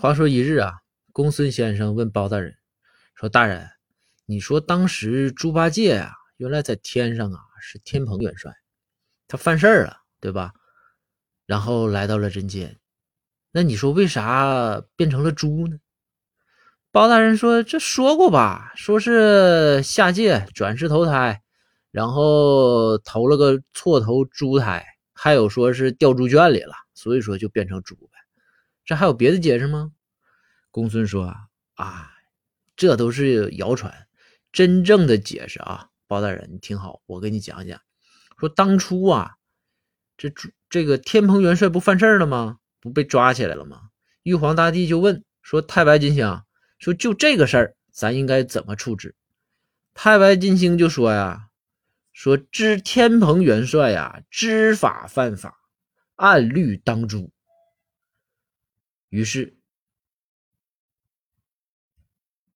话说一日啊，公孙先生问包大人说：“大人，你说当时猪八戒啊，原来在天上啊是天蓬元帅，他犯事儿了，对吧？然后来到了人间，那你说为啥变成了猪呢？”包大人说：“这说过吧，说是下界转世投胎，然后投了个错投猪胎，还有说是掉猪圈里了，所以说就变成猪呗。这还有别的解释吗？”公孙说：“啊，这都是谣传，真正的解释啊，包大人你听好，我给你讲讲。说当初啊，这这个天蓬元帅不犯事儿了吗？不被抓起来了吗？玉皇大帝就问说：‘太白金星。’”说就这个事儿，咱应该怎么处置？太白金星就说呀：“说知天蓬元帅呀，知法犯法，按律当诛。”于是